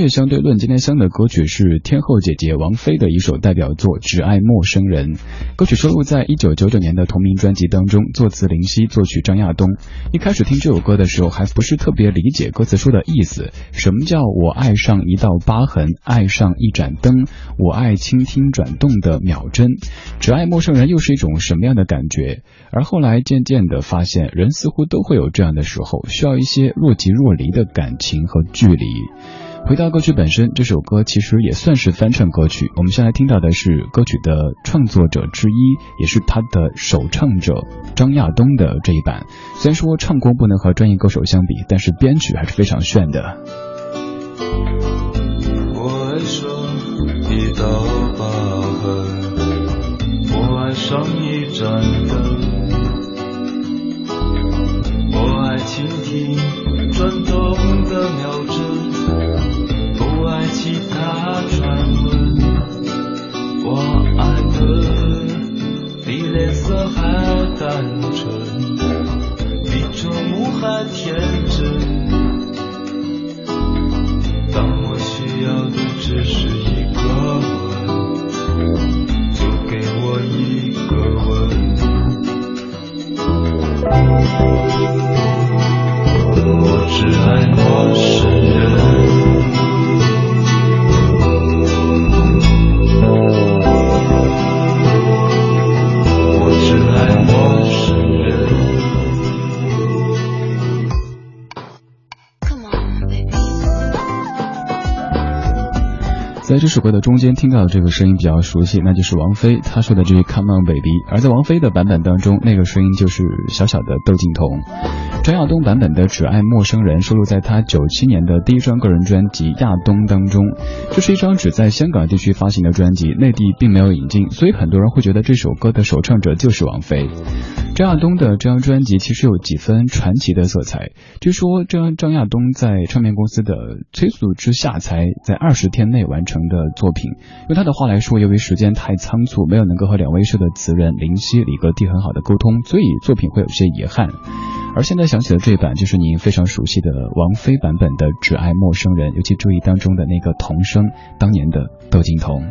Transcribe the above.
乐相对论，今天相的歌曲是天后姐姐王菲的一首代表作《只爱陌生人》。歌曲收录在一九九九年的同名专辑当中，作词林夕，作曲张亚东。一开始听这首歌的时候，还不是特别理解歌词说的意思。什么叫我爱上一道疤痕，爱上一盏灯，我爱倾听转动的秒针？只爱陌生人又是一种什么样的感觉？而后来渐渐的发现，人似乎都会有这样的时候，需要一些若即若离的感情和距离。回到歌曲本身，这首歌其实也算是翻唱歌曲。我们先来听到的是歌曲的创作者之一，也是他的首唱者张亚东的这一版。虽然说唱功不能和专业歌手相比，但是编曲还是非常炫的。我爱上一道疤痕，我爱上一盏灯，我爱倾听转动的秒针。在这首歌的中间听到的这个声音比较熟悉，那就是王菲她说的这句 “Come on baby”。而在王菲的版本当中，那个声音就是小小的窦靖童。张亚东版本的《只爱陌生人》收录在他九七年的第一张个人专辑《亚东》当中。这是一张只在香港地区发行的专辑，内地并没有引进，所以很多人会觉得这首歌的首唱者就是王菲。张亚东的这张专辑其实有几分传奇的色彩。据说张张亚东在唱片公司的催促之下，才在二十天内完成的作品。用他的话来说，由于时间太仓促，没有能够和两位社的词人林夕、李格弟很好的沟通，所以作品会有些遗憾。而现在想起的这一版，就是您非常熟悉的王菲版本的《只爱陌生人》，尤其注意当中的那个童声，当年的窦靖童。